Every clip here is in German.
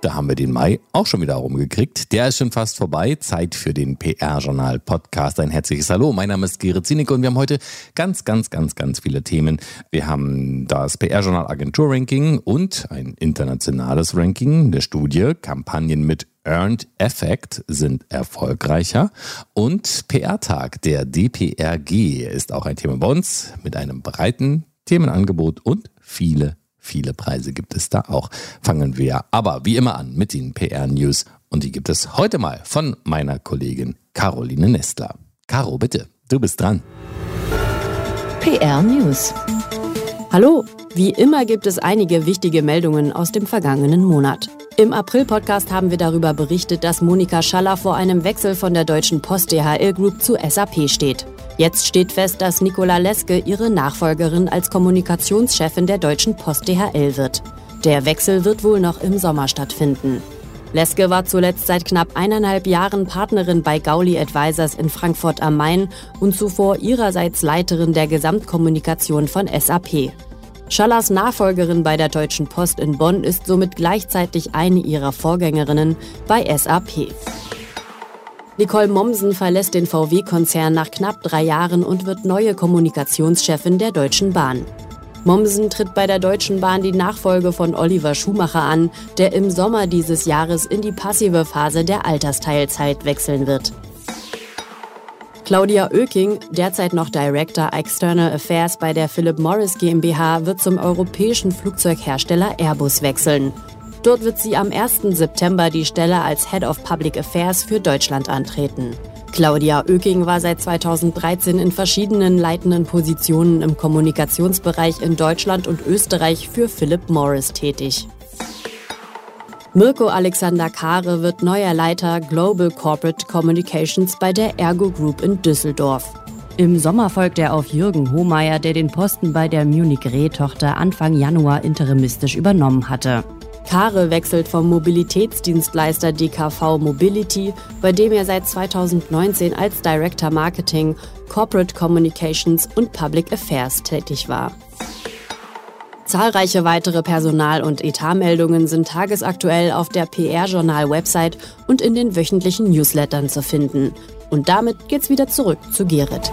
Da haben wir den Mai auch schon wieder rumgekriegt. Der ist schon fast vorbei. Zeit für den PR-Journal-Podcast. Ein herzliches Hallo. Mein Name ist Gerrit Zienig und wir haben heute ganz, ganz, ganz, ganz viele Themen. Wir haben das PR-Journal-Agentur-Ranking und ein internationales Ranking, eine Studie, Kampagnen mit Earned Effect sind erfolgreicher und PR-Tag der DPRG ist auch ein Thema bei uns mit einem breiten Themenangebot und viele Viele Preise gibt es da auch. Fangen wir aber wie immer an mit den PR-News. Und die gibt es heute mal von meiner Kollegin Caroline Nestler. Caro, bitte, du bist dran. PR News. Hallo, wie immer gibt es einige wichtige Meldungen aus dem vergangenen Monat. Im April-Podcast haben wir darüber berichtet, dass Monika Schaller vor einem Wechsel von der Deutschen Post DHL Group zu SAP steht. Jetzt steht fest, dass Nicola Leske ihre Nachfolgerin als Kommunikationschefin der Deutschen Post DHL wird. Der Wechsel wird wohl noch im Sommer stattfinden. Leske war zuletzt seit knapp eineinhalb Jahren Partnerin bei Gauli Advisors in Frankfurt am Main und zuvor ihrerseits Leiterin der Gesamtkommunikation von SAP. Schallers Nachfolgerin bei der Deutschen Post in Bonn ist somit gleichzeitig eine ihrer Vorgängerinnen bei SAP. Nicole Mommsen verlässt den VW-Konzern nach knapp drei Jahren und wird neue Kommunikationschefin der Deutschen Bahn. Mommsen tritt bei der Deutschen Bahn die Nachfolge von Oliver Schumacher an, der im Sommer dieses Jahres in die passive Phase der Altersteilzeit wechseln wird. Claudia Oeking, derzeit noch Director External Affairs bei der Philip Morris GmbH, wird zum europäischen Flugzeughersteller Airbus wechseln. Dort wird sie am 1. September die Stelle als Head of Public Affairs für Deutschland antreten. Claudia Oeking war seit 2013 in verschiedenen leitenden Positionen im Kommunikationsbereich in Deutschland und Österreich für Philip Morris tätig. Mirko Alexander Kare wird neuer Leiter Global Corporate Communications bei der Ergo Group in Düsseldorf. Im Sommer folgt er auf Jürgen Hohmeier, der den Posten bei der Munich Re-Tochter Anfang Januar interimistisch übernommen hatte. Kare wechselt vom Mobilitätsdienstleister DKV Mobility, bei dem er seit 2019 als Director Marketing, Corporate Communications und Public Affairs tätig war. Zahlreiche weitere Personal- und Etatmeldungen sind tagesaktuell auf der PR-Journal-Website und in den wöchentlichen Newslettern zu finden. Und damit geht's wieder zurück zu Gerrit.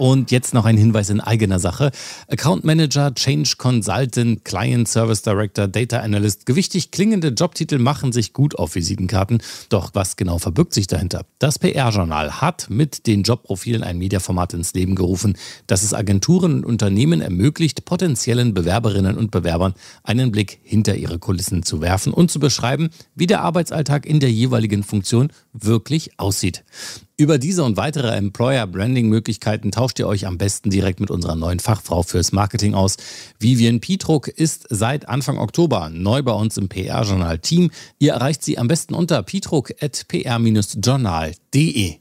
Und jetzt noch ein Hinweis in eigener Sache. Account Manager, Change Consultant, Client Service Director, Data Analyst. Gewichtig klingende Jobtitel machen sich gut auf Visitenkarten. Doch was genau verbirgt sich dahinter? Das PR-Journal hat mit den Jobprofilen ein Mediaformat ins Leben gerufen, das es Agenturen und Unternehmen ermöglicht, potenziellen Bewerberinnen und Bewerbern einen Blick hinter ihre Kulissen zu werfen und zu beschreiben, wie der Arbeitsalltag in der jeweiligen Funktion wirklich aussieht. Über diese und weitere Employer-Branding-Möglichkeiten tauscht ihr euch am besten direkt mit unserer neuen Fachfrau fürs Marketing aus. Vivian Pietruck ist seit Anfang Oktober neu bei uns im PR-Journal-Team. Ihr erreicht sie am besten unter pietruck.pr-journal.de.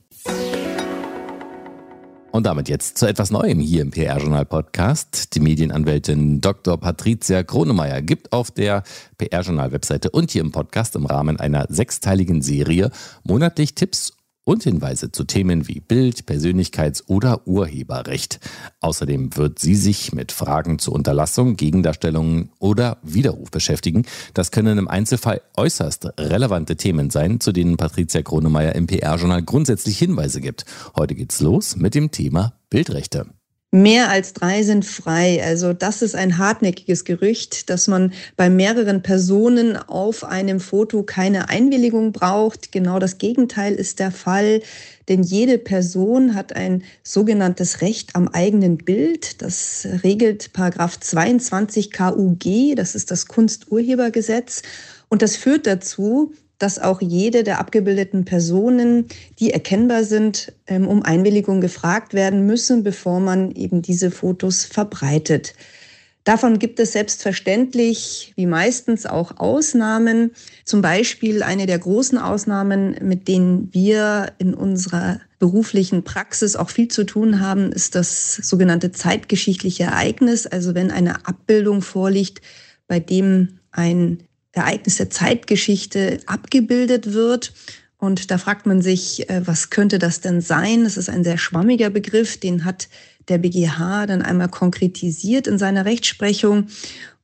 Und damit jetzt zu etwas Neuem hier im PR-Journal-Podcast. Die Medienanwältin Dr. Patricia Kronemeyer gibt auf der PR-Journal-Webseite und hier im Podcast im Rahmen einer sechsteiligen Serie monatlich Tipps und Hinweise zu Themen wie Bild, Persönlichkeits- oder Urheberrecht. Außerdem wird sie sich mit Fragen zur Unterlassung, Gegendarstellungen oder Widerruf beschäftigen. Das können im Einzelfall äußerst relevante Themen sein, zu denen Patricia Kronemeyer im PR-Journal grundsätzlich Hinweise gibt. Heute geht's los mit dem Thema Bildrechte. Mehr als drei sind frei. Also das ist ein hartnäckiges Gerücht, dass man bei mehreren Personen auf einem Foto keine Einwilligung braucht. Genau das Gegenteil ist der Fall, denn jede Person hat ein sogenanntes Recht am eigenen Bild. Das regelt Paragraph 22 KUG, das ist das Kunsturhebergesetz. Und das führt dazu, dass auch jede der abgebildeten Personen, die erkennbar sind, ähm, um Einwilligung gefragt werden müssen, bevor man eben diese Fotos verbreitet. Davon gibt es selbstverständlich, wie meistens auch Ausnahmen. Zum Beispiel eine der großen Ausnahmen, mit denen wir in unserer beruflichen Praxis auch viel zu tun haben, ist das sogenannte zeitgeschichtliche Ereignis. Also wenn eine Abbildung vorliegt, bei dem ein Ereignis der Zeitgeschichte abgebildet wird. Und da fragt man sich, äh, was könnte das denn sein? Das ist ein sehr schwammiger Begriff, den hat der BGH dann einmal konkretisiert in seiner Rechtsprechung.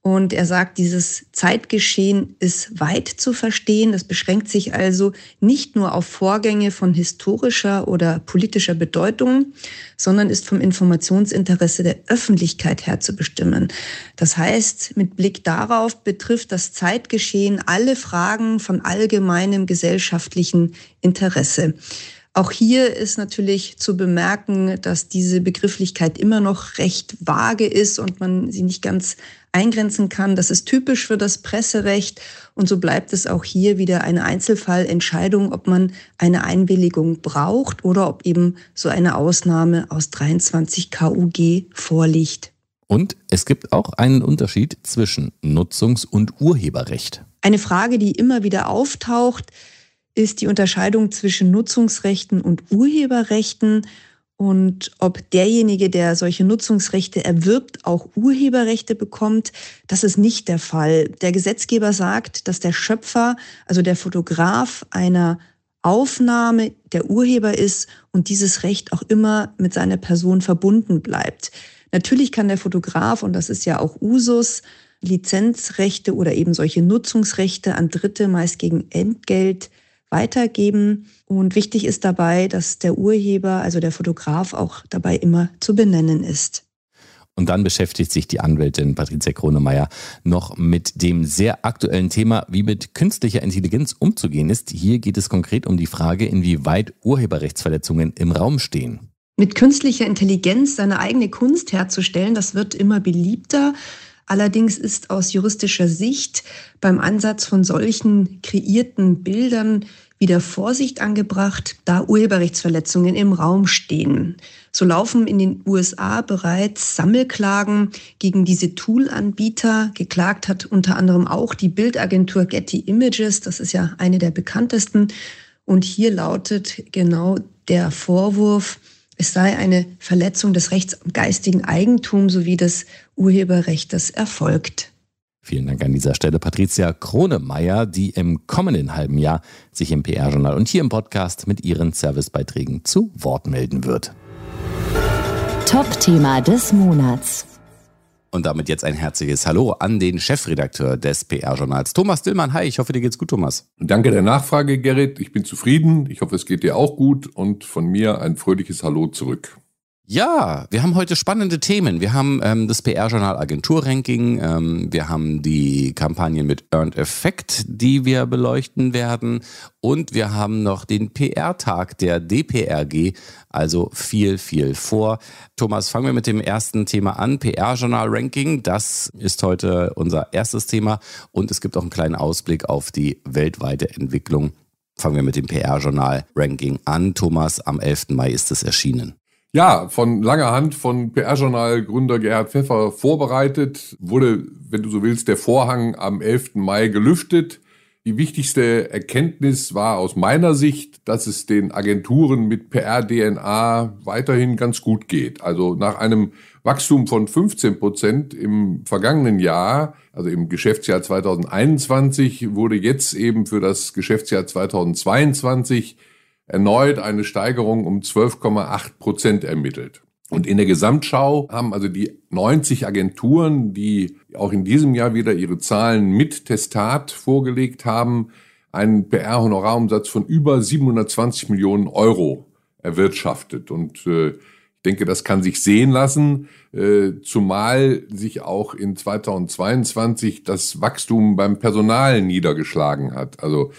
Und er sagt, dieses Zeitgeschehen ist weit zu verstehen. Es beschränkt sich also nicht nur auf Vorgänge von historischer oder politischer Bedeutung, sondern ist vom Informationsinteresse der Öffentlichkeit her zu bestimmen. Das heißt, mit Blick darauf betrifft das Zeitgeschehen alle Fragen von allgemeinem gesellschaftlichen Interesse. Auch hier ist natürlich zu bemerken, dass diese Begrifflichkeit immer noch recht vage ist und man sie nicht ganz eingrenzen kann. Das ist typisch für das Presserecht und so bleibt es auch hier wieder eine Einzelfallentscheidung, ob man eine Einwilligung braucht oder ob eben so eine Ausnahme aus 23 KUG vorliegt. Und es gibt auch einen Unterschied zwischen Nutzungs- und Urheberrecht. Eine Frage, die immer wieder auftaucht, ist die Unterscheidung zwischen Nutzungsrechten und Urheberrechten und ob derjenige, der solche Nutzungsrechte erwirbt, auch Urheberrechte bekommt. Das ist nicht der Fall. Der Gesetzgeber sagt, dass der Schöpfer, also der Fotograf einer Aufnahme der Urheber ist und dieses Recht auch immer mit seiner Person verbunden bleibt. Natürlich kann der Fotograf, und das ist ja auch Usus, Lizenzrechte oder eben solche Nutzungsrechte an Dritte meist gegen Entgelt weitergeben. Und wichtig ist dabei, dass der Urheber, also der Fotograf, auch dabei immer zu benennen ist. Und dann beschäftigt sich die Anwältin Patricia Kronemeyer noch mit dem sehr aktuellen Thema, wie mit künstlicher Intelligenz umzugehen ist. Hier geht es konkret um die Frage, inwieweit Urheberrechtsverletzungen im Raum stehen. Mit künstlicher Intelligenz seine eigene Kunst herzustellen, das wird immer beliebter. Allerdings ist aus juristischer Sicht beim Ansatz von solchen kreierten Bildern wieder Vorsicht angebracht, da Urheberrechtsverletzungen im Raum stehen. So laufen in den USA bereits Sammelklagen gegen diese Tool-Anbieter. Geklagt hat unter anderem auch die Bildagentur Getty Images. Das ist ja eine der bekanntesten. Und hier lautet genau der Vorwurf, es sei eine Verletzung des Rechts am geistigen Eigentum sowie des Urheberrechts erfolgt. Vielen Dank an dieser Stelle Patricia Kronemeyer, die im kommenden halben Jahr sich im PR-Journal und hier im Podcast mit ihren Servicebeiträgen zu Wort melden wird. Top-Thema des Monats. Und damit jetzt ein herzliches Hallo an den Chefredakteur des PR-Journals, Thomas Dillmann. Hi, ich hoffe, dir geht's gut, Thomas. Danke der Nachfrage, Gerrit. Ich bin zufrieden. Ich hoffe, es geht dir auch gut. Und von mir ein fröhliches Hallo zurück. Ja, wir haben heute spannende Themen. Wir haben ähm, das PR-Journal Agentur-Ranking, ähm, wir haben die Kampagnen mit Earned Effect, die wir beleuchten werden und wir haben noch den PR-Tag der DPRG, also viel, viel vor. Thomas, fangen wir mit dem ersten Thema an, PR-Journal-Ranking. Das ist heute unser erstes Thema und es gibt auch einen kleinen Ausblick auf die weltweite Entwicklung. Fangen wir mit dem PR-Journal-Ranking an. Thomas, am 11. Mai ist es erschienen. Ja, von langer Hand von PR-Journal-Gründer Gerhard Pfeffer vorbereitet, wurde, wenn du so willst, der Vorhang am 11. Mai gelüftet. Die wichtigste Erkenntnis war aus meiner Sicht, dass es den Agenturen mit PR-DNA weiterhin ganz gut geht. Also nach einem Wachstum von 15 Prozent im vergangenen Jahr, also im Geschäftsjahr 2021, wurde jetzt eben für das Geschäftsjahr 2022 erneut eine Steigerung um 12,8 Prozent ermittelt. Und in der Gesamtschau haben also die 90 Agenturen, die auch in diesem Jahr wieder ihre Zahlen mit Testat vorgelegt haben, einen PR-Honorarumsatz von über 720 Millionen Euro erwirtschaftet. Und äh, ich denke, das kann sich sehen lassen, äh, zumal sich auch in 2022 das Wachstum beim Personal niedergeschlagen hat. Also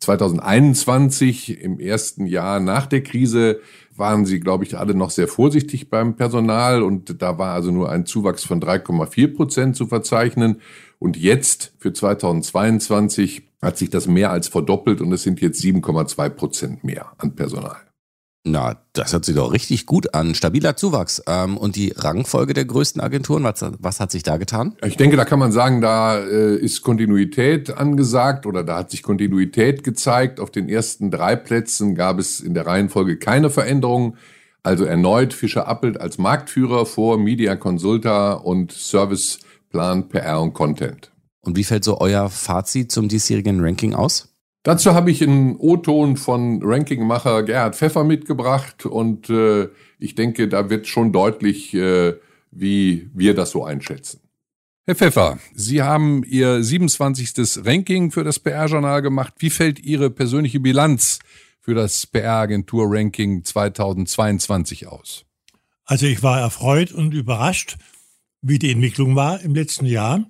2021, im ersten Jahr nach der Krise, waren sie, glaube ich, alle noch sehr vorsichtig beim Personal und da war also nur ein Zuwachs von 3,4 Prozent zu verzeichnen. Und jetzt für 2022 hat sich das mehr als verdoppelt und es sind jetzt 7,2 Prozent mehr an Personal. Na, das hört sich doch richtig gut an. Stabiler Zuwachs. Ähm, und die Rangfolge der größten Agenturen, was, was, hat sich da getan? Ich denke, da kann man sagen, da äh, ist Kontinuität angesagt oder da hat sich Kontinuität gezeigt. Auf den ersten drei Plätzen gab es in der Reihenfolge keine Veränderungen. Also erneut Fischer Appelt als Marktführer vor Media Consulta und Serviceplan PR und Content. Und wie fällt so euer Fazit zum diesjährigen Ranking aus? Dazu habe ich einen O-Ton von Rankingmacher Gerhard Pfeffer mitgebracht und äh, ich denke, da wird schon deutlich, äh, wie wir das so einschätzen. Herr Pfeffer, Sie haben Ihr 27. Ranking für das PR-Journal gemacht. Wie fällt Ihre persönliche Bilanz für das PR-Agentur-Ranking 2022 aus? Also ich war erfreut und überrascht, wie die Entwicklung war im letzten Jahr.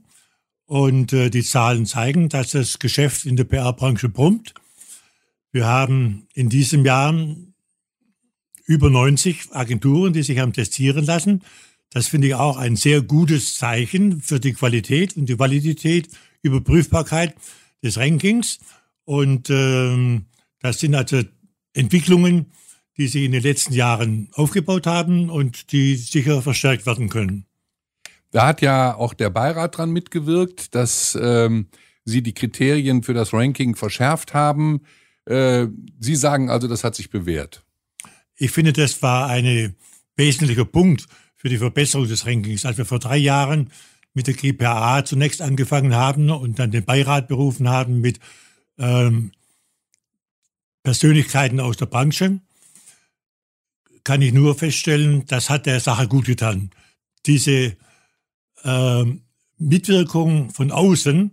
Und äh, die Zahlen zeigen, dass das Geschäft in der PR-Branche brummt. Wir haben in diesem Jahr über 90 Agenturen, die sich haben testieren lassen. Das finde ich auch ein sehr gutes Zeichen für die Qualität und die Validität, Überprüfbarkeit des Rankings. Und ähm, das sind also Entwicklungen, die sich in den letzten Jahren aufgebaut haben und die sicher verstärkt werden können. Da hat ja auch der Beirat dran mitgewirkt, dass ähm, Sie die Kriterien für das Ranking verschärft haben. Äh, Sie sagen also, das hat sich bewährt. Ich finde, das war ein wesentlicher Punkt für die Verbesserung des Rankings. Als wir vor drei Jahren mit der GPA zunächst angefangen haben und dann den Beirat berufen haben mit ähm, Persönlichkeiten aus der Branche, kann ich nur feststellen, das hat der Sache gut getan. Diese äh, Mitwirkung von außen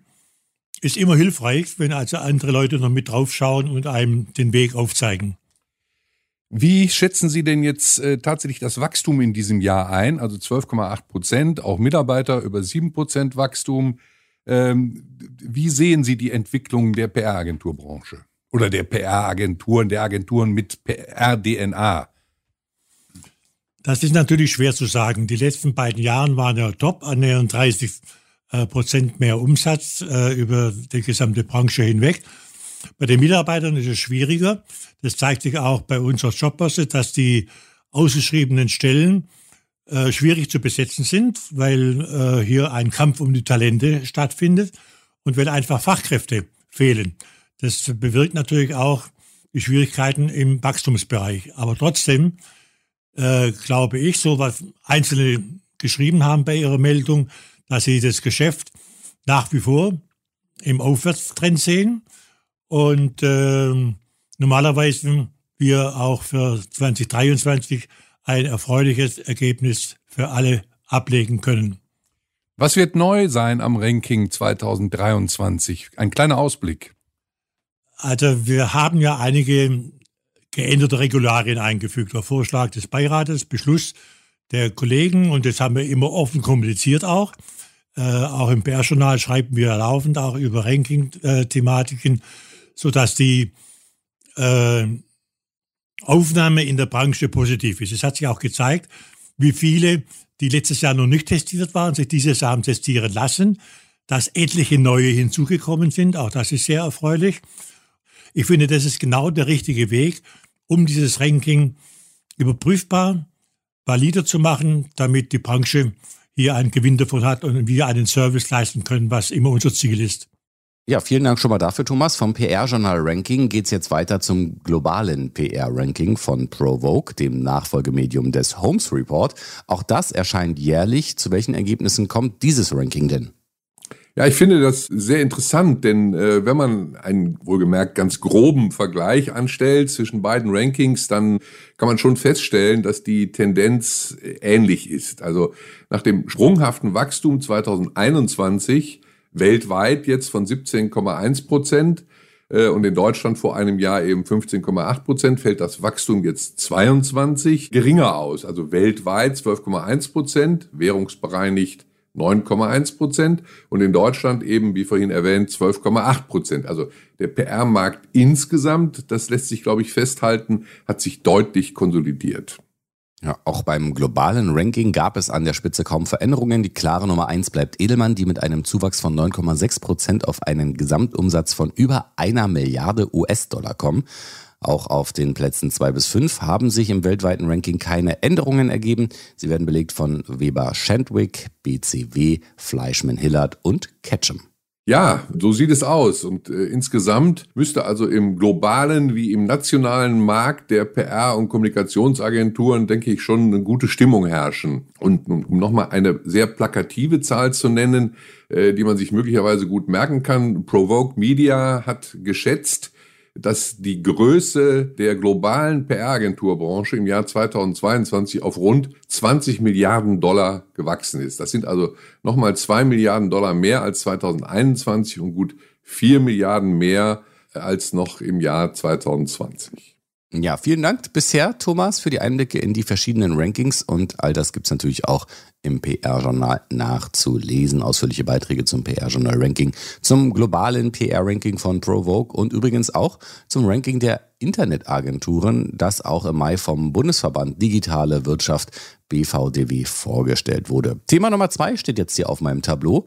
ist immer hilfreich, wenn also andere Leute noch mit draufschauen und einem den Weg aufzeigen. Wie schätzen Sie denn jetzt äh, tatsächlich das Wachstum in diesem Jahr ein? Also 12,8 Prozent, auch Mitarbeiter über 7 Prozent Wachstum. Ähm, wie sehen Sie die Entwicklung der PR-Agenturbranche? Oder der PR-Agenturen, der Agenturen mit PR-DNA? Das ist natürlich schwer zu sagen. Die letzten beiden Jahre waren ja top, annähernd 30 äh, Prozent mehr Umsatz äh, über die gesamte Branche hinweg. Bei den Mitarbeitern ist es schwieriger. Das zeigt sich auch bei unserer Jobbörse, dass die ausgeschriebenen Stellen äh, schwierig zu besetzen sind, weil äh, hier ein Kampf um die Talente stattfindet und weil einfach Fachkräfte fehlen. Das bewirkt natürlich auch die Schwierigkeiten im Wachstumsbereich. Aber trotzdem äh, glaube ich, so was Einzelne geschrieben haben bei ihrer Meldung, dass sie das Geschäft nach wie vor im Aufwärtstrend sehen und äh, normalerweise wir auch für 2023 ein erfreuliches Ergebnis für alle ablegen können. Was wird neu sein am Ranking 2023? Ein kleiner Ausblick. Also wir haben ja einige geänderte Regularien eingefügt. Der Vorschlag des Beirates, Beschluss der Kollegen und das haben wir immer offen kommuniziert auch. Äh, auch im PR-Journal schreiben wir laufend auch über Ranking-Thematiken, sodass die äh, Aufnahme in der Branche positiv ist. Es hat sich auch gezeigt, wie viele, die letztes Jahr noch nicht testiert waren, sich dieses Jahr haben testieren lassen, dass etliche neue hinzugekommen sind. Auch das ist sehr erfreulich. Ich finde, das ist genau der richtige Weg, um dieses Ranking überprüfbar, valider zu machen, damit die Branche hier einen Gewinn davon hat und wir einen Service leisten können, was immer unser Ziel ist. Ja, vielen Dank schon mal dafür, Thomas. Vom PR-Journal-Ranking geht es jetzt weiter zum globalen PR-Ranking von Provoke, dem Nachfolgemedium des Holmes Report. Auch das erscheint jährlich. Zu welchen Ergebnissen kommt dieses Ranking denn? Ja, ich finde das sehr interessant, denn äh, wenn man einen wohlgemerkt ganz groben Vergleich anstellt zwischen beiden Rankings, dann kann man schon feststellen, dass die Tendenz äh, ähnlich ist. Also nach dem sprunghaften Wachstum 2021 weltweit jetzt von 17,1 Prozent äh, und in Deutschland vor einem Jahr eben 15,8 Prozent fällt das Wachstum jetzt 22 geringer aus. Also weltweit 12,1 Prozent, währungsbereinigt 9,1 Prozent und in Deutschland eben, wie vorhin erwähnt, 12,8 Prozent. Also der PR-Markt insgesamt, das lässt sich, glaube ich, festhalten, hat sich deutlich konsolidiert. Ja, auch beim globalen Ranking gab es an der Spitze kaum Veränderungen. Die klare Nummer eins bleibt Edelmann, die mit einem Zuwachs von 9,6 Prozent auf einen Gesamtumsatz von über einer Milliarde US-Dollar kommen. Auch auf den Plätzen 2 bis 5 haben sich im weltweiten Ranking keine Änderungen ergeben. Sie werden belegt von Weber Shandwick, BCW, Fleischmann Hillard und Ketchum. Ja, so sieht es aus. Und äh, insgesamt müsste also im globalen wie im nationalen Markt der PR- und Kommunikationsagenturen, denke ich, schon eine gute Stimmung herrschen. Und um nochmal eine sehr plakative Zahl zu nennen, äh, die man sich möglicherweise gut merken kann, Provoke Media hat geschätzt, dass die Größe der globalen PR-Agenturbranche im Jahr 2022 auf rund 20 Milliarden Dollar gewachsen ist. Das sind also nochmal zwei Milliarden Dollar mehr als 2021 und gut vier Milliarden mehr als noch im Jahr 2020. Ja, vielen Dank bisher, Thomas, für die Einblicke in die verschiedenen Rankings und all das gibt es natürlich auch im PR-Journal nachzulesen. Ausführliche Beiträge zum PR-Journal-Ranking, zum globalen PR-Ranking von Provoke und übrigens auch zum Ranking der Internetagenturen, das auch im Mai vom Bundesverband Digitale Wirtschaft BVDW vorgestellt wurde. Thema Nummer zwei steht jetzt hier auf meinem Tableau.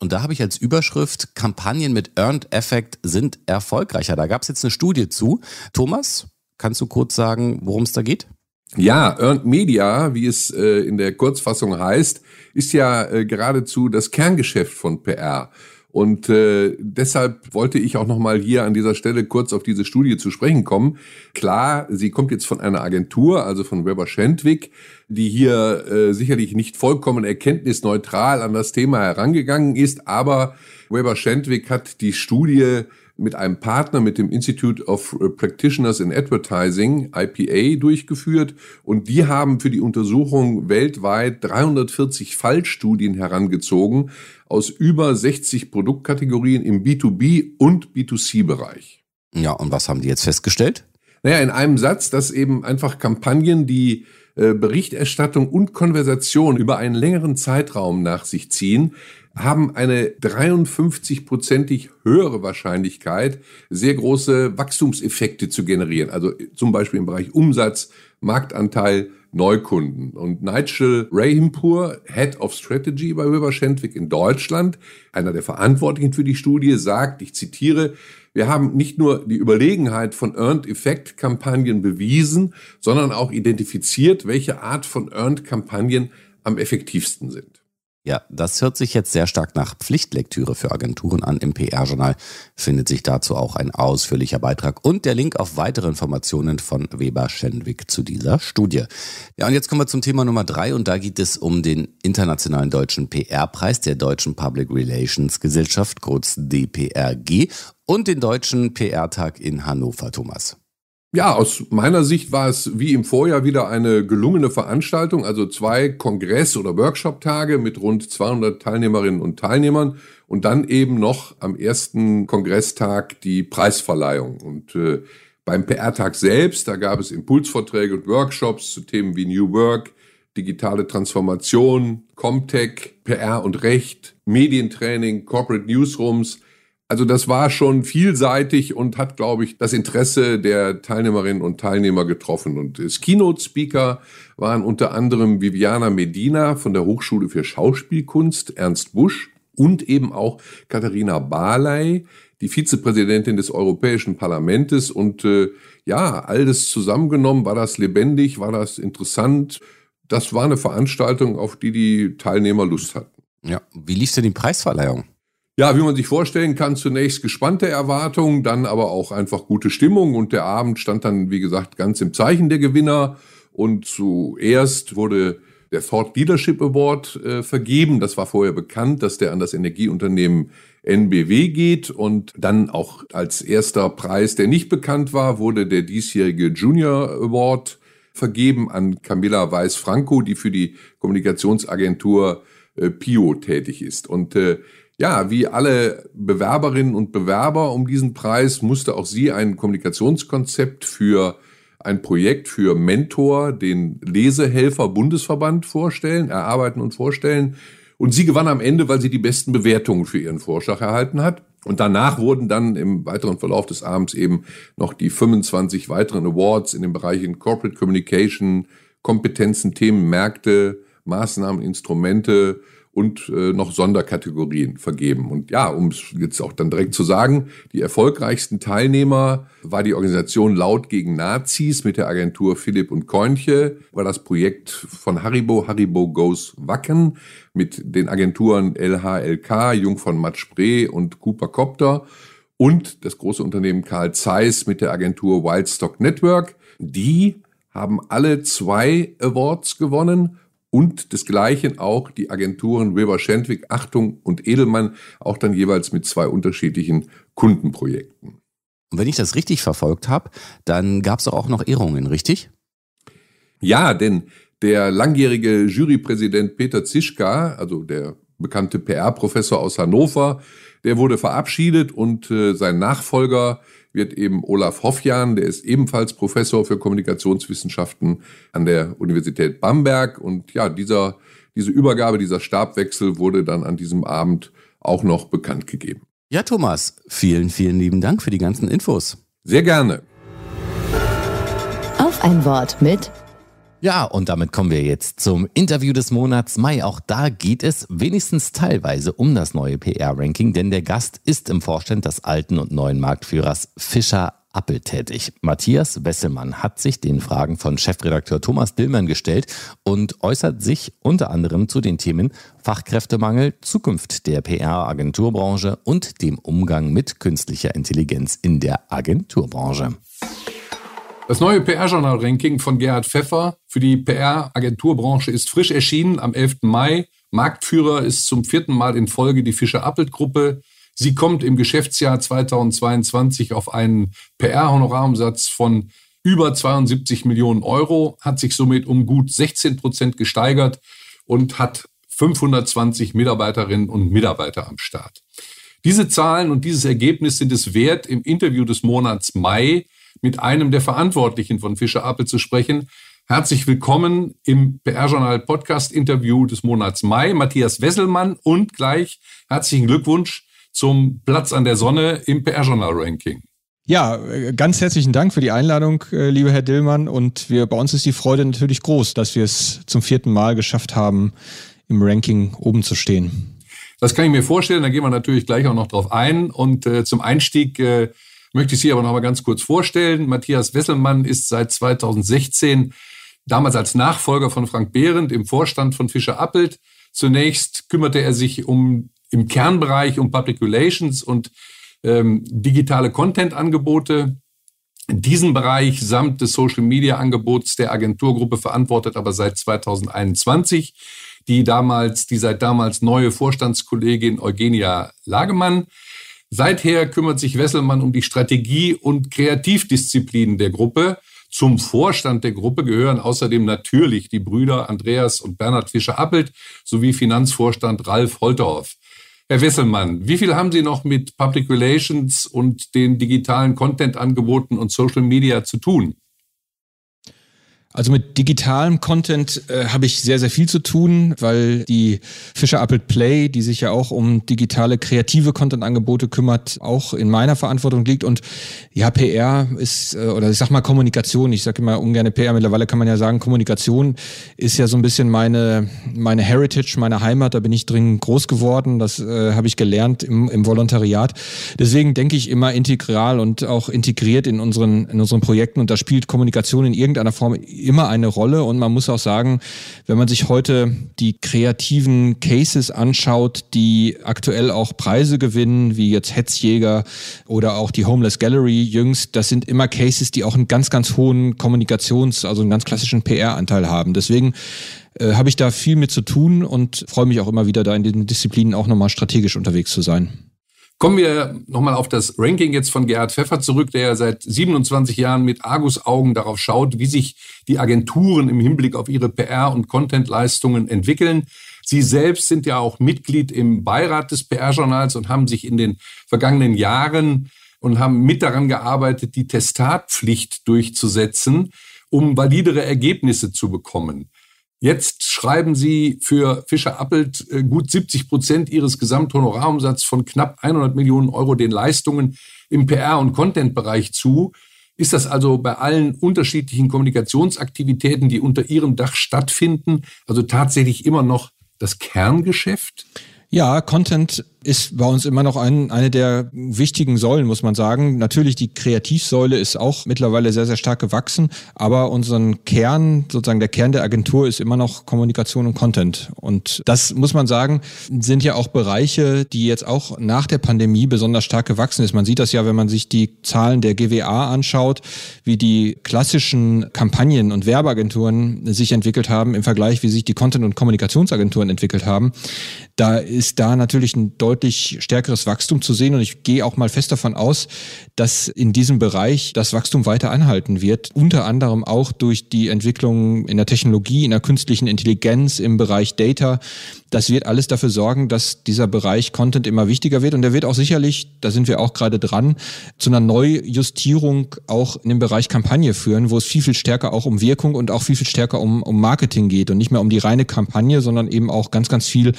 Und da habe ich als Überschrift Kampagnen mit Earned Effect sind erfolgreicher. Da gab es jetzt eine Studie zu. Thomas, Kannst du kurz sagen, worum es da geht? Ja, Earned Media, wie es äh, in der Kurzfassung heißt, ist ja äh, geradezu das Kerngeschäft von PR. Und äh, deshalb wollte ich auch nochmal hier an dieser Stelle kurz auf diese Studie zu sprechen kommen. Klar, sie kommt jetzt von einer Agentur, also von Weber Schendwick, die hier äh, sicherlich nicht vollkommen erkenntnisneutral an das Thema herangegangen ist, aber Weber Schendwick hat die Studie mit einem Partner, mit dem Institute of Practitioners in Advertising, IPA, durchgeführt. Und die haben für die Untersuchung weltweit 340 Fallstudien herangezogen aus über 60 Produktkategorien im B2B und B2C-Bereich. Ja, und was haben die jetzt festgestellt? Naja, in einem Satz, dass eben einfach Kampagnen, die äh, Berichterstattung und Konversation über einen längeren Zeitraum nach sich ziehen, haben eine 53-prozentig höhere Wahrscheinlichkeit, sehr große Wachstumseffekte zu generieren. Also zum Beispiel im Bereich Umsatz, Marktanteil, Neukunden. Und Nigel Rahimpur, Head of Strategy bei Weber Schendwick in Deutschland, einer der Verantwortlichen für die Studie, sagt, ich zitiere, wir haben nicht nur die Überlegenheit von Earned Effect Kampagnen bewiesen, sondern auch identifiziert, welche Art von Earned Kampagnen am effektivsten sind. Ja, das hört sich jetzt sehr stark nach Pflichtlektüre für Agenturen an. Im PR-Journal findet sich dazu auch ein ausführlicher Beitrag und der Link auf weitere Informationen von Weber Schenwick zu dieser Studie. Ja, und jetzt kommen wir zum Thema Nummer drei und da geht es um den Internationalen Deutschen PR-Preis der Deutschen Public Relations Gesellschaft, kurz DPRG, und den Deutschen PR-Tag in Hannover, Thomas. Ja, aus meiner Sicht war es wie im Vorjahr wieder eine gelungene Veranstaltung, also zwei Kongress- oder Workshop-Tage mit rund 200 Teilnehmerinnen und Teilnehmern und dann eben noch am ersten Kongresstag die Preisverleihung. Und äh, beim PR-Tag selbst, da gab es Impulsvorträge und Workshops zu Themen wie New Work, digitale Transformation, Comtech, PR und Recht, Medientraining, Corporate Newsrooms, also das war schon vielseitig und hat, glaube ich, das Interesse der Teilnehmerinnen und Teilnehmer getroffen. Und das Keynote-Speaker waren unter anderem Viviana Medina von der Hochschule für Schauspielkunst, Ernst Busch und eben auch Katharina Barley, die Vizepräsidentin des Europäischen Parlamentes. Und äh, ja, all das zusammengenommen, war das lebendig, war das interessant. Das war eine Veranstaltung, auf die die Teilnehmer Lust hatten. Ja, wie lief denn die Preisverleihung? Ja, wie man sich vorstellen kann, zunächst gespannte Erwartungen, dann aber auch einfach gute Stimmung und der Abend stand dann, wie gesagt, ganz im Zeichen der Gewinner und zuerst wurde der Thought Leadership Award äh, vergeben. Das war vorher bekannt, dass der an das Energieunternehmen NBW geht und dann auch als erster Preis, der nicht bekannt war, wurde der diesjährige Junior Award vergeben an Camilla Weiß-Franco, die für die Kommunikationsagentur äh, Pio tätig ist. Und äh, ja, wie alle Bewerberinnen und Bewerber um diesen Preis musste auch sie ein Kommunikationskonzept für ein Projekt für Mentor, den Lesehelfer Bundesverband vorstellen, erarbeiten und vorstellen. Und sie gewann am Ende, weil sie die besten Bewertungen für ihren Vorschlag erhalten hat. Und danach wurden dann im weiteren Verlauf des Abends eben noch die 25 weiteren Awards in den Bereichen Corporate Communication, Kompetenzen, Themen, Märkte, Maßnahmen, Instrumente und äh, noch Sonderkategorien vergeben. Und ja, um es jetzt auch dann direkt zu sagen, die erfolgreichsten Teilnehmer war die Organisation Laut gegen Nazis mit der Agentur Philipp und Keunche, war das Projekt von Haribo, Haribo Goes Wacken mit den Agenturen LHLK, Jung von Matt Spree und Cooper Copter und das große Unternehmen Karl Zeiss mit der Agentur Wildstock Network. Die haben alle zwei Awards gewonnen und desgleichen auch die Agenturen Weber Schendwick, Achtung und Edelmann, auch dann jeweils mit zwei unterschiedlichen Kundenprojekten. Und wenn ich das richtig verfolgt habe, dann gab es auch noch Ehrungen, richtig? Ja, denn der langjährige Jurypräsident Peter Zischka, also der bekannte PR-Professor aus Hannover, der wurde verabschiedet und äh, sein Nachfolger wird eben Olaf Hoffjan, der ist ebenfalls Professor für Kommunikationswissenschaften an der Universität Bamberg. Und ja, dieser, diese Übergabe, dieser Stabwechsel wurde dann an diesem Abend auch noch bekannt gegeben. Ja, Thomas, vielen, vielen lieben Dank für die ganzen Infos. Sehr gerne. Auf ein Wort mit ja, und damit kommen wir jetzt zum Interview des Monats Mai. Auch da geht es wenigstens teilweise um das neue PR-Ranking, denn der Gast ist im Vorstand des alten und neuen Marktführers Fischer Appel tätig. Matthias Wesselmann hat sich den Fragen von Chefredakteur Thomas Dillmann gestellt und äußert sich unter anderem zu den Themen Fachkräftemangel, Zukunft der PR-Agenturbranche und dem Umgang mit künstlicher Intelligenz in der Agenturbranche. Das neue PR-Journal-Ranking von Gerhard Pfeffer für die PR-Agenturbranche ist frisch erschienen am 11. Mai. Marktführer ist zum vierten Mal in Folge die Fischer-Appelt-Gruppe. Sie kommt im Geschäftsjahr 2022 auf einen PR-Honorarumsatz von über 72 Millionen Euro, hat sich somit um gut 16 Prozent gesteigert und hat 520 Mitarbeiterinnen und Mitarbeiter am Start. Diese Zahlen und dieses Ergebnis sind es wert, im Interview des Monats Mai mit einem der Verantwortlichen von Fischer Appel zu sprechen. Herzlich willkommen im PR-Journal Podcast-Interview des Monats Mai, Matthias Wesselmann und gleich herzlichen Glückwunsch zum Platz an der Sonne im PR-Journal-Ranking. Ja, ganz herzlichen Dank für die Einladung, äh, lieber Herr Dillmann. Und wir, bei uns ist die Freude natürlich groß, dass wir es zum vierten Mal geschafft haben, im Ranking oben zu stehen. Das kann ich mir vorstellen, da gehen wir natürlich gleich auch noch drauf ein. Und äh, zum Einstieg äh, möchte ich Sie aber noch mal ganz kurz vorstellen. Matthias Wesselmann ist seit 2016 damals als Nachfolger von Frank Behrendt im Vorstand von Fischer Appelt. Zunächst kümmerte er sich um im Kernbereich um Public Relations und ähm, digitale Content-Angebote. Diesen Bereich samt des Social-Media-Angebots der Agenturgruppe verantwortet aber seit 2021 die damals, die seit damals neue Vorstandskollegin Eugenia Lagemann. Seither kümmert sich Wesselmann um die Strategie und Kreativdisziplinen der Gruppe. Zum Vorstand der Gruppe gehören außerdem natürlich die Brüder Andreas und Bernhard Fischer-Appelt sowie Finanzvorstand Ralf Holterhoff. Herr Wesselmann, wie viel haben Sie noch mit Public Relations und den digitalen Content-Angeboten und Social Media zu tun? Also mit digitalem Content äh, habe ich sehr, sehr viel zu tun, weil die Fischer Appelt Play, die sich ja auch um digitale kreative Content-Angebote kümmert, auch in meiner Verantwortung liegt. Und ja, PR ist, äh, oder ich sag mal Kommunikation, ich sage immer ungern PR, mittlerweile kann man ja sagen, Kommunikation ist ja so ein bisschen meine, meine Heritage, meine Heimat, da bin ich drin groß geworden, das äh, habe ich gelernt im, im Volontariat. Deswegen denke ich immer integral und auch integriert in unseren, in unseren Projekten. Und da spielt Kommunikation in irgendeiner Form immer eine Rolle und man muss auch sagen, wenn man sich heute die kreativen Cases anschaut, die aktuell auch Preise gewinnen, wie jetzt Hetzjäger oder auch die Homeless Gallery jüngst, das sind immer Cases, die auch einen ganz, ganz hohen Kommunikations-, also einen ganz klassischen PR-Anteil haben. Deswegen äh, habe ich da viel mit zu tun und freue mich auch immer wieder, da in den Disziplinen auch nochmal strategisch unterwegs zu sein. Kommen wir nochmal auf das Ranking jetzt von Gerhard Pfeffer zurück, der seit 27 Jahren mit Argus-Augen darauf schaut, wie sich die Agenturen im Hinblick auf ihre PR- und Content-Leistungen entwickeln. Sie selbst sind ja auch Mitglied im Beirat des PR-Journals und haben sich in den vergangenen Jahren und haben mit daran gearbeitet, die Testatpflicht durchzusetzen, um validere Ergebnisse zu bekommen. Jetzt schreiben Sie für Fischer Appelt äh, gut 70 Prozent Ihres Gesamthonorarumsatzes von knapp 100 Millionen Euro den Leistungen im PR- und Content-Bereich zu. Ist das also bei allen unterschiedlichen Kommunikationsaktivitäten, die unter Ihrem Dach stattfinden, also tatsächlich immer noch das Kerngeschäft? Ja, Content ist bei uns immer noch ein, eine der wichtigen Säulen, muss man sagen. Natürlich, die Kreativsäule ist auch mittlerweile sehr, sehr stark gewachsen, aber unseren Kern, sozusagen der Kern der Agentur ist immer noch Kommunikation und Content. Und das muss man sagen, sind ja auch Bereiche, die jetzt auch nach der Pandemie besonders stark gewachsen ist. Man sieht das ja, wenn man sich die Zahlen der GWA anschaut, wie die klassischen Kampagnen und Werbeagenturen sich entwickelt haben im Vergleich, wie sich die Content- und Kommunikationsagenturen entwickelt haben. Da ist da natürlich ein deutlich stärkeres Wachstum zu sehen. Und ich gehe auch mal fest davon aus, dass in diesem Bereich das Wachstum weiter anhalten wird. Unter anderem auch durch die Entwicklung in der Technologie, in der künstlichen Intelligenz, im Bereich Data. Das wird alles dafür sorgen, dass dieser Bereich Content immer wichtiger wird. Und der wird auch sicherlich, da sind wir auch gerade dran, zu einer Neujustierung auch in dem Bereich Kampagne führen, wo es viel, viel stärker auch um Wirkung und auch viel, viel stärker um, um Marketing geht und nicht mehr um die reine Kampagne, sondern eben auch ganz, ganz viel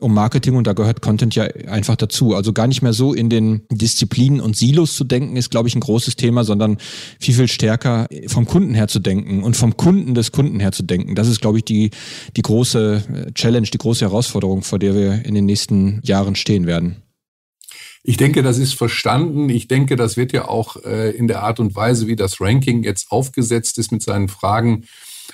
um Marketing und da gehört Content ja einfach dazu. Also gar nicht mehr so in den Disziplinen und Silos zu denken, ist, glaube ich, ein großes Thema, sondern viel, viel stärker vom Kunden her zu denken und vom Kunden des Kunden her zu denken. Das ist, glaube ich, die, die große äh, Challenge, die große Herausforderung, vor der wir in den nächsten Jahren stehen werden. Ich denke, das ist verstanden. Ich denke, das wird ja auch äh, in der Art und Weise, wie das Ranking jetzt aufgesetzt ist mit seinen Fragen,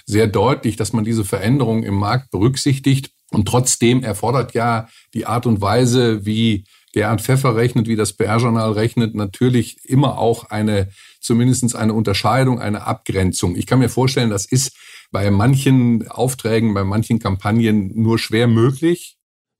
sehr deutlich, dass man diese Veränderungen im Markt berücksichtigt. Und trotzdem erfordert ja die Art und Weise, wie Gerhard Pfeffer rechnet, wie das PR-Journal rechnet, natürlich immer auch eine, zumindest eine Unterscheidung, eine Abgrenzung. Ich kann mir vorstellen, das ist bei manchen Aufträgen, bei manchen Kampagnen nur schwer möglich.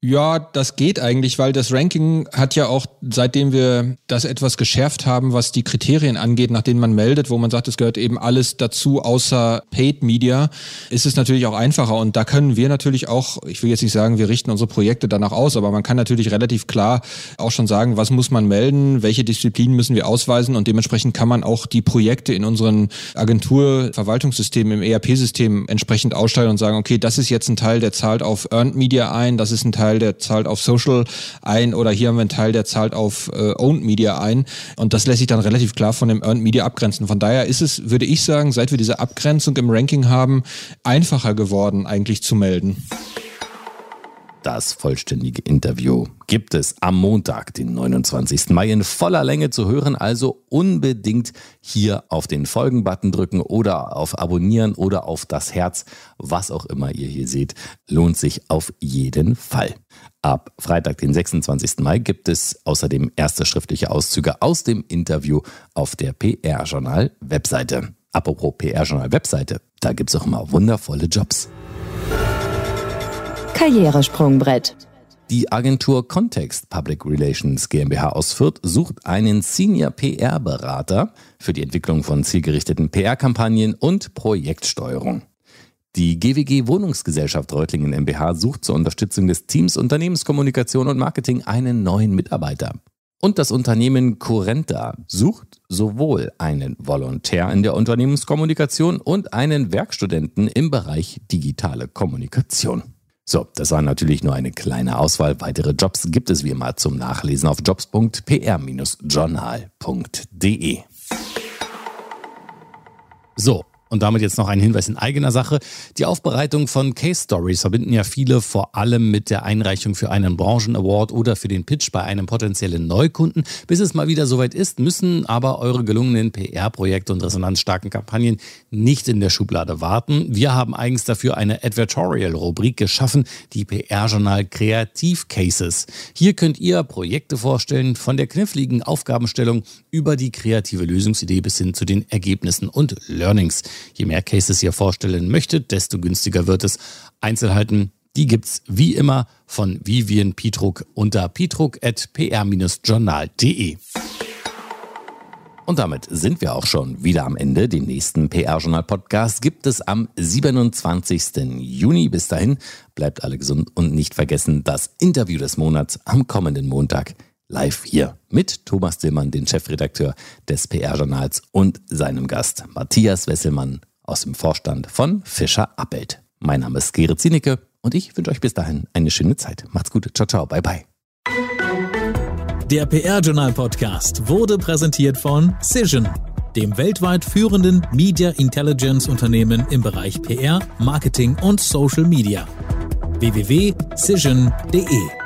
Ja, das geht eigentlich, weil das Ranking hat ja auch, seitdem wir das etwas geschärft haben, was die Kriterien angeht, nach denen man meldet, wo man sagt, es gehört eben alles dazu, außer Paid Media, ist es natürlich auch einfacher. Und da können wir natürlich auch, ich will jetzt nicht sagen, wir richten unsere Projekte danach aus, aber man kann natürlich relativ klar auch schon sagen, was muss man melden, welche Disziplinen müssen wir ausweisen und dementsprechend kann man auch die Projekte in unseren Agenturverwaltungssystemen, im ERP-System entsprechend ausstellen und sagen, okay, das ist jetzt ein Teil, der zahlt auf Earned Media ein, das ist ein Teil, Teil, der zahlt auf Social ein oder hier haben wir einen Teil, der zahlt auf äh, Owned Media ein. Und das lässt sich dann relativ klar von dem Earned Media abgrenzen. Von daher ist es, würde ich sagen, seit wir diese Abgrenzung im Ranking haben, einfacher geworden, eigentlich zu melden. Das vollständige Interview gibt es am Montag, den 29. Mai in voller Länge zu hören. Also unbedingt hier auf den Folgen-Button drücken oder auf Abonnieren oder auf das Herz. Was auch immer ihr hier seht, lohnt sich auf jeden Fall. Ab Freitag, den 26. Mai, gibt es außerdem erste schriftliche Auszüge aus dem Interview auf der PR-Journal-Webseite. Apropos PR-Journal-Webseite, da gibt es auch immer wundervolle Jobs. Karrieresprungbrett. Die Agentur Context Public Relations GmbH aus Fürth sucht einen Senior PR-Berater für die Entwicklung von zielgerichteten PR-Kampagnen und Projektsteuerung. Die GWG Wohnungsgesellschaft Reutlingen MBH sucht zur Unterstützung des Teams Unternehmenskommunikation und Marketing einen neuen Mitarbeiter. Und das Unternehmen Curenta sucht sowohl einen Volontär in der Unternehmenskommunikation und einen Werkstudenten im Bereich digitale Kommunikation. So, das war natürlich nur eine kleine Auswahl. Weitere Jobs gibt es wie immer zum Nachlesen auf jobs.pr-journal.de. So, und damit jetzt noch ein Hinweis in eigener Sache. Die Aufbereitung von Case Stories verbinden ja viele vor allem mit der Einreichung für einen Branchen-Award oder für den Pitch bei einem potenziellen Neukunden. Bis es mal wieder soweit ist, müssen aber eure gelungenen PR-Projekte und resonanzstarken Kampagnen nicht in der Schublade warten. Wir haben eigens dafür eine Advertorial-Rubrik geschaffen, die PR-Journal Kreativ Cases. Hier könnt ihr Projekte vorstellen, von der kniffligen Aufgabenstellung über die kreative Lösungsidee bis hin zu den Ergebnissen und Learnings. Je mehr Cases ihr vorstellen möchtet, desto günstiger wird es. Einzelheiten, die gibt's wie immer von Vivian Pietruck unter pietruck.pr-journal.de. Und damit sind wir auch schon wieder am Ende. Den nächsten PR-Journal-Podcast gibt es am 27. Juni. Bis dahin bleibt alle gesund und nicht vergessen das Interview des Monats am kommenden Montag live hier mit Thomas Dillmann, den Chefredakteur des PR-Journals und seinem Gast Matthias Wesselmann aus dem Vorstand von Fischer Appelt. Mein Name ist Gerrit Zienicke und ich wünsche euch bis dahin eine schöne Zeit. Macht's gut. Ciao, ciao. Bye, bye. Der PR-Journal-Podcast wurde präsentiert von Cision, dem weltweit führenden Media Intelligence Unternehmen im Bereich PR, Marketing und Social Media www.cision.de.